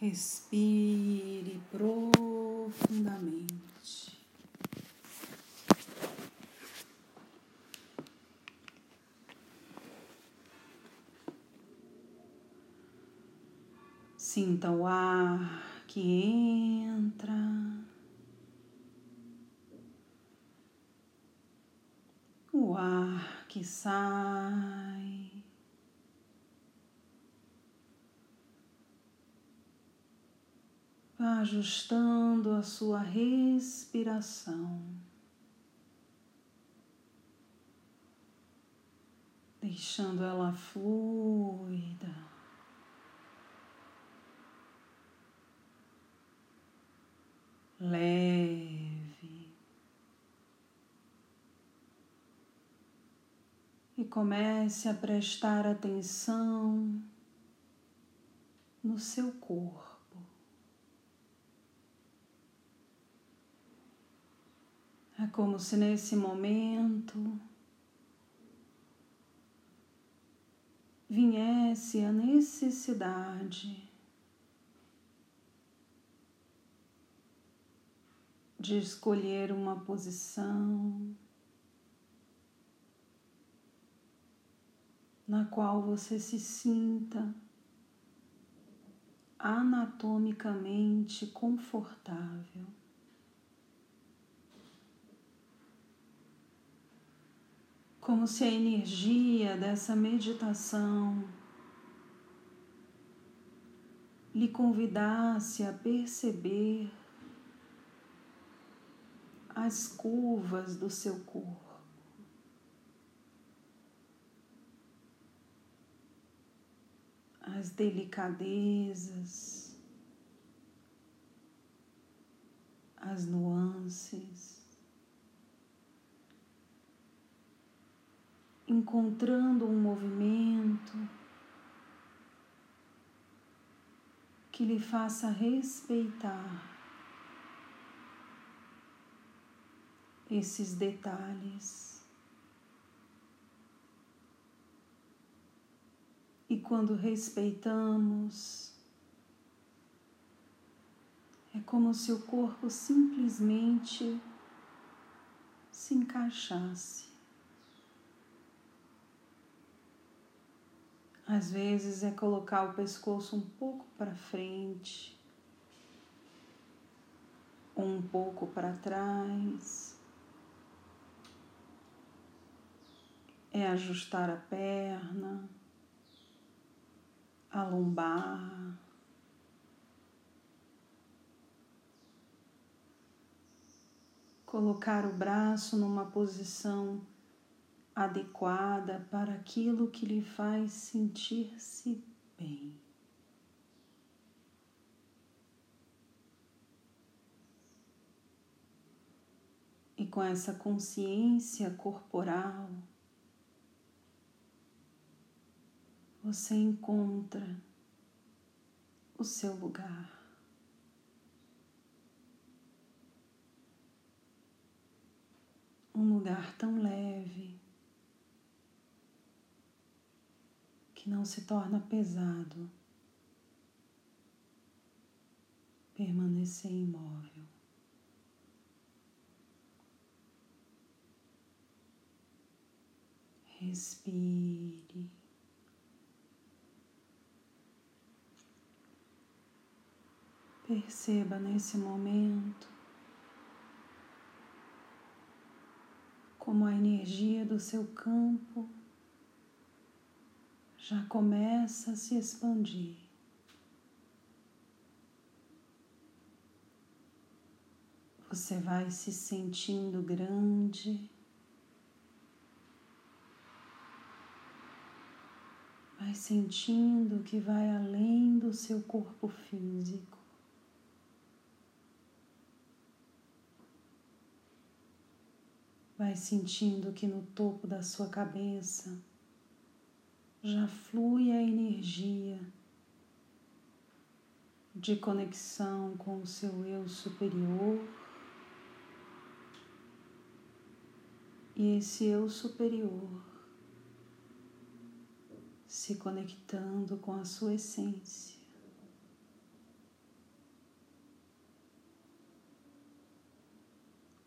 Respire profundamente. Sinta o ar que entra. O ar que sai. Ajustando a sua respiração. Deixando ela fluida. Leve. E comece a prestar atenção no seu corpo. É como se nesse momento viesse a necessidade de escolher uma posição na qual você se sinta anatomicamente confortável. Como se a energia dessa meditação lhe convidasse a perceber as curvas do seu corpo. As delicadezas, as nuances. Encontrando um movimento que lhe faça respeitar esses detalhes. E quando respeitamos, é como se o corpo simplesmente se encaixasse. Às vezes é colocar o pescoço um pouco para frente, um pouco para trás. É ajustar a perna, a lombar. Colocar o braço numa posição adequada para aquilo que lhe faz sentir-se bem. E com essa consciência corporal, você encontra o seu lugar. Um lugar tão leve que não se torna pesado, permanecer imóvel. Respire. Perceba nesse momento como a energia do seu campo já começa a se expandir. Você vai se sentindo grande, vai sentindo que vai além do seu corpo físico. Vai sentindo que no topo da sua cabeça já flui a energia de conexão com o seu eu superior. E esse eu superior se conectando com a sua essência.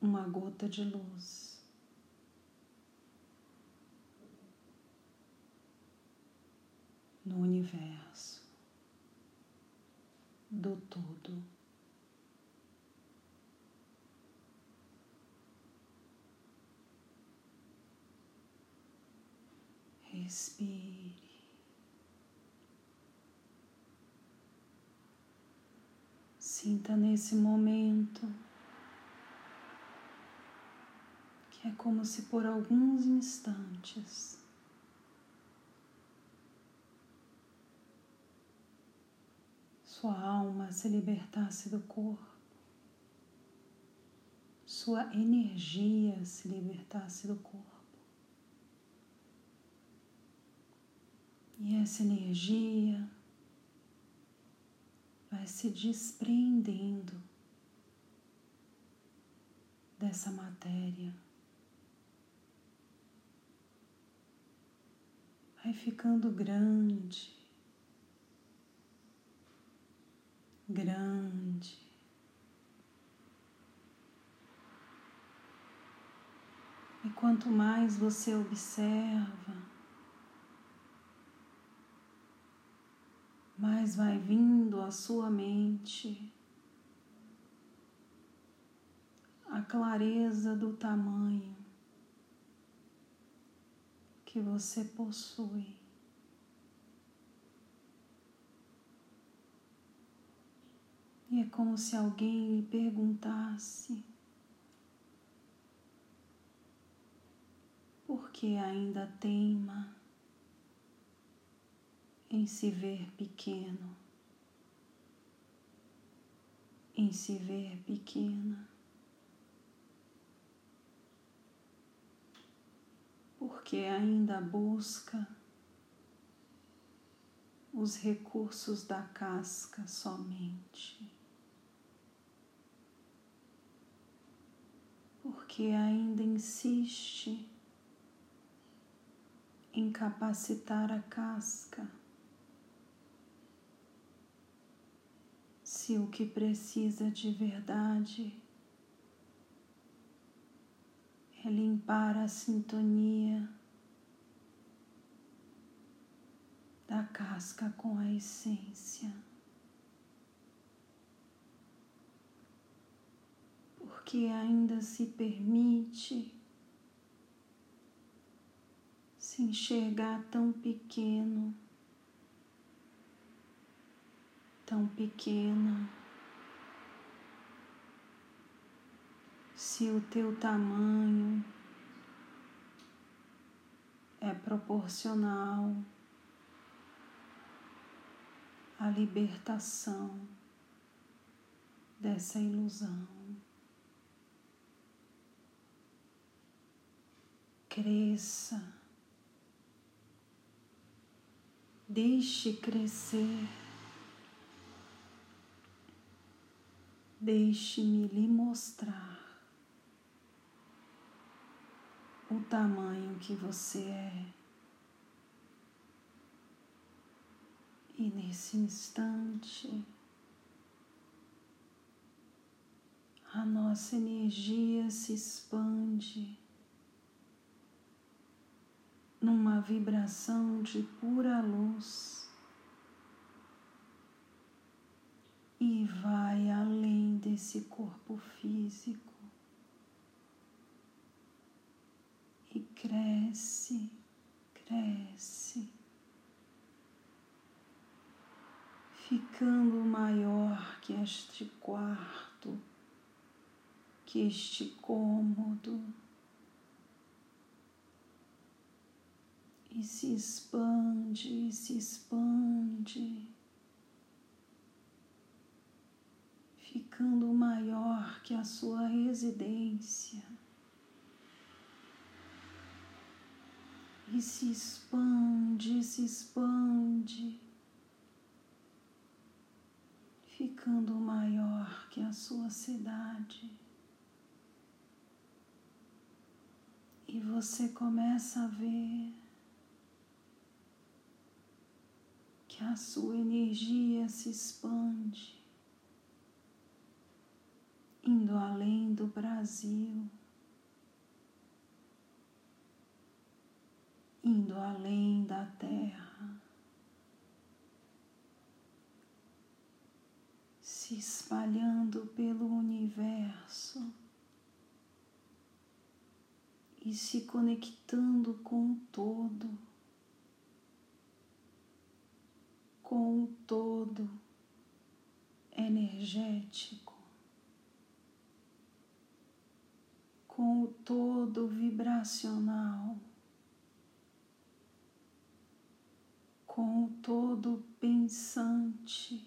Uma gota de luz. No universo do todo. Respire. Sinta nesse momento que é como se por alguns instantes sua alma se libertasse do corpo, sua energia se libertasse do corpo. E essa energia vai se despreendendo dessa matéria. Vai ficando grande, grande. E quanto mais você observa, mais vai vindo à sua mente a clareza do tamanho que você possui. E é como se alguém lhe perguntasse: por que ainda teima? em se ver pequeno, em se ver pequena. Porque ainda busca os recursos da casca somente. Porque ainda insiste em capacitar a casca se o que precisa de verdade é limpar a sintonia da casca com a essência. Porque ainda se permite se enxergar tão pequeno tão pequena. Se o teu tamanho é proporcional à libertação dessa ilusão. Cresça, deixe crescer. Deixe-me lhe mostrar o tamanho que você é. E nesse instante, a nossa energia se expande numa vibração de pura luz. e vai além desse corpo físico e cresce, cresce, ficando maior que este quarto, que este cômodo. E se expande, se expande. ficando maior que a sua residência. E se expande, se expande, ficando maior que a sua cidade. E você começa a ver que a sua energia se expande indo além do Brasil, indo além da terra, se espalhando pelo universo e se conectando com o todo, com o todo energético, com o todo vibracional. com o todo pensante,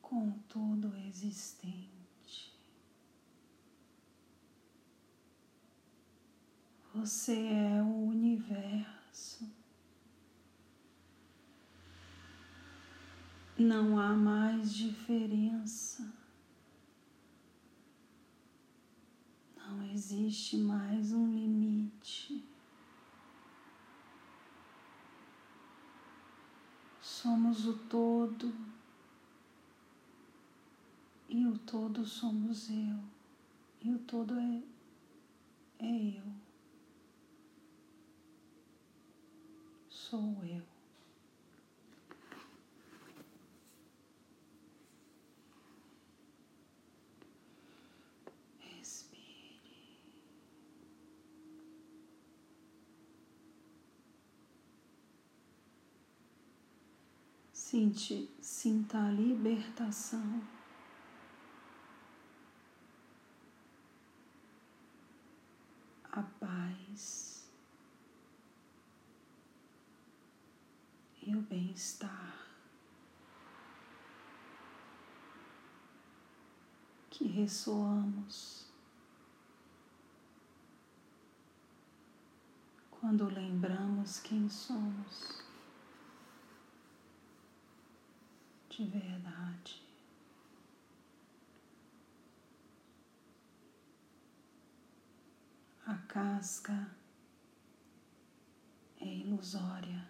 com o todo existente. Você é o universo. Não há mais diferença. Não existe mais um limite. somos o todo e o todo somos eu e o todo é, é eu. Sou eu. Sinte, sinta a libertação. A paz e o bem-estar que ressoamos quando lembramos quem somos. de verdade. A casca é ilusória,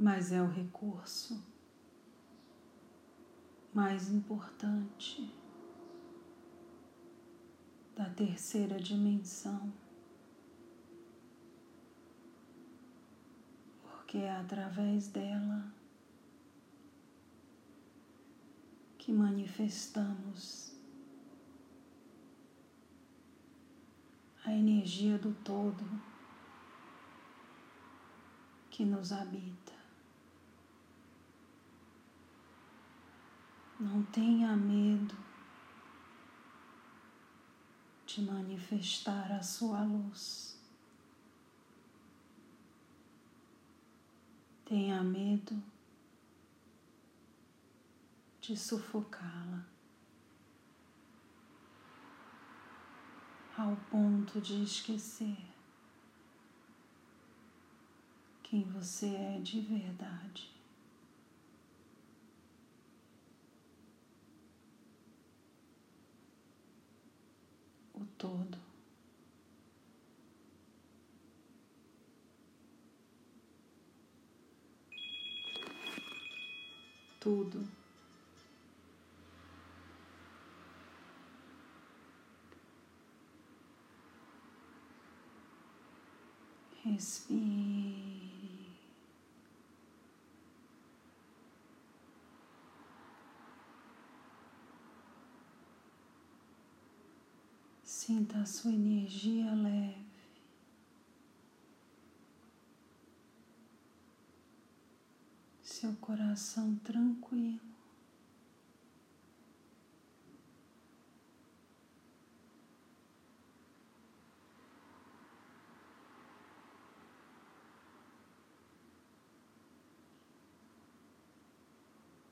mas é o recurso mais importante da terceira dimensão. que é através dela que manifestamos a energia do todo que nos habita. Não tenha medo de manifestar a sua luz. tenha medo de sufocá-la ao ponto de esquecer quem você é de verdade. O todo. tudo. Respire. Sinta a sua energia leve. seu coração tranquilo.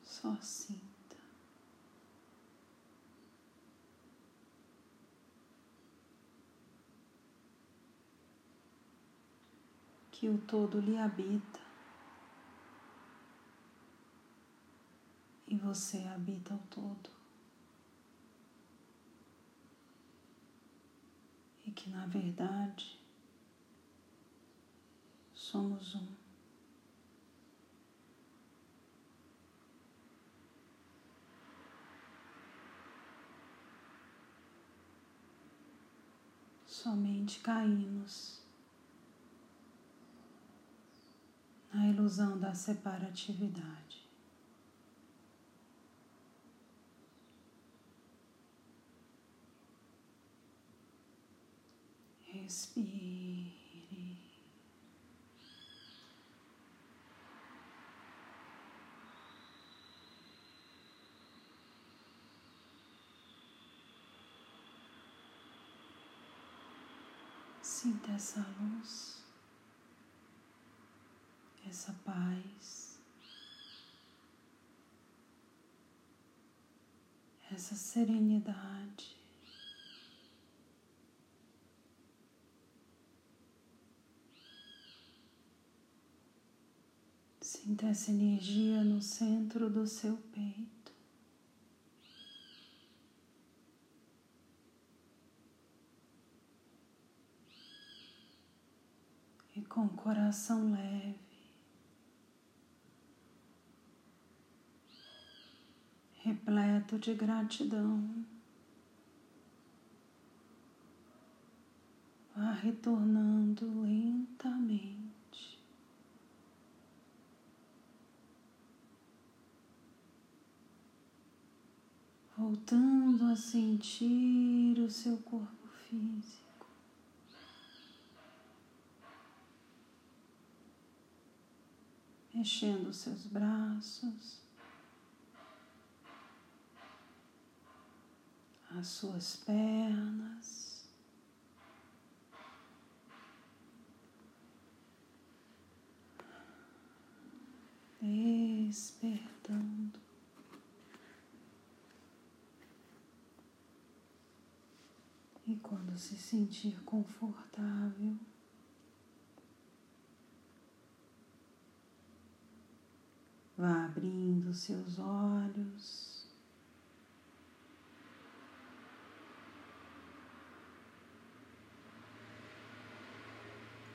Só sinta. que o todo lhe habita e você habita o todo. E que na verdade somos um. Somente caímos. Na ilusão da separatividade. Respire. Sinta essa luz, essa paz, essa serenidade. Sinta essa energia no centro do seu peito. E com o coração leve, repleto de gratidão, vá retornando lentamente. voltando a sentir o seu corpo físico. Mexendo os seus braços, as suas pernas. Despertando. E quando se sentir confortável, vá abrindo seus olhos.